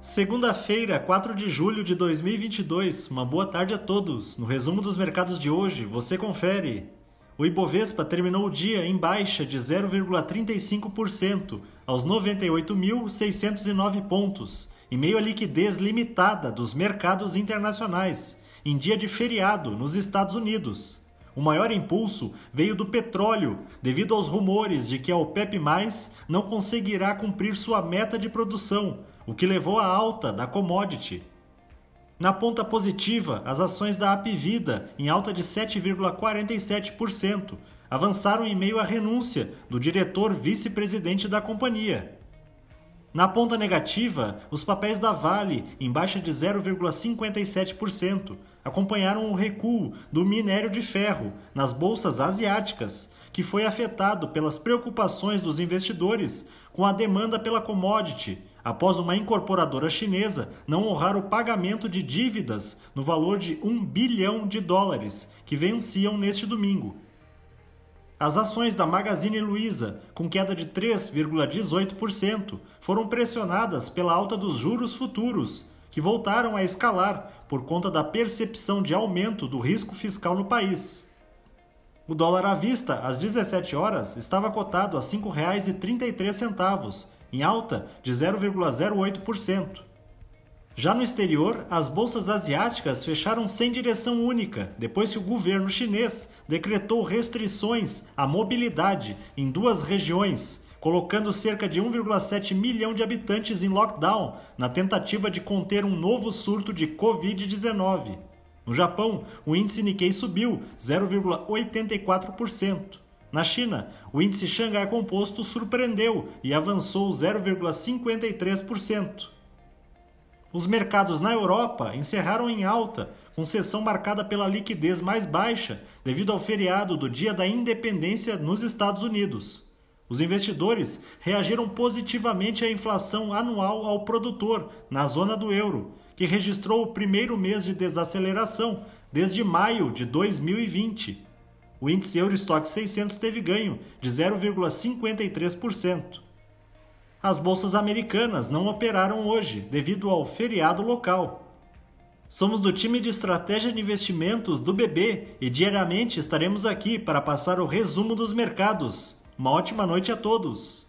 Segunda-feira, 4 de julho de 2022. Uma boa tarde a todos. No resumo dos mercados de hoje, você confere. O Ibovespa terminou o dia em baixa de 0,35% aos 98.609 pontos, em meio à liquidez limitada dos mercados internacionais, em dia de feriado nos Estados Unidos. O maior impulso veio do petróleo, devido aos rumores de que a OPEP+ não conseguirá cumprir sua meta de produção o que levou à alta da commodity. Na ponta positiva, as ações da Apivida, em alta de 7,47%, avançaram em meio à renúncia do diretor vice-presidente da companhia. Na ponta negativa, os papéis da Vale, em baixa de 0,57%, acompanharam o recuo do minério de ferro nas bolsas asiáticas, que foi afetado pelas preocupações dos investidores com a demanda pela commodity após uma incorporadora chinesa não honrar o pagamento de dívidas no valor de 1 bilhão de dólares, que venciam neste domingo. As ações da Magazine Luiza, com queda de 3,18%, foram pressionadas pela alta dos juros futuros, que voltaram a escalar por conta da percepção de aumento do risco fiscal no país. O dólar à vista, às 17 horas, estava cotado a R$ 5,33 em alta de 0,08%. Já no exterior, as bolsas asiáticas fecharam sem direção única, depois que o governo chinês decretou restrições à mobilidade em duas regiões, colocando cerca de 1,7 milhão de habitantes em lockdown na tentativa de conter um novo surto de Covid-19. No Japão, o índice Nikkei subiu 0,84%. Na China, o índice Xangai Composto surpreendeu e avançou 0,53%. Os mercados na Europa encerraram em alta, com sessão marcada pela liquidez mais baixa devido ao feriado do Dia da Independência nos Estados Unidos. Os investidores reagiram positivamente à inflação anual ao produtor na zona do euro, que registrou o primeiro mês de desaceleração desde maio de 2020 o índice Eurostock 600 teve ganho de 0,53%. As bolsas americanas não operaram hoje devido ao feriado local. Somos do time de estratégia de investimentos do BB e diariamente estaremos aqui para passar o resumo dos mercados. Uma ótima noite a todos!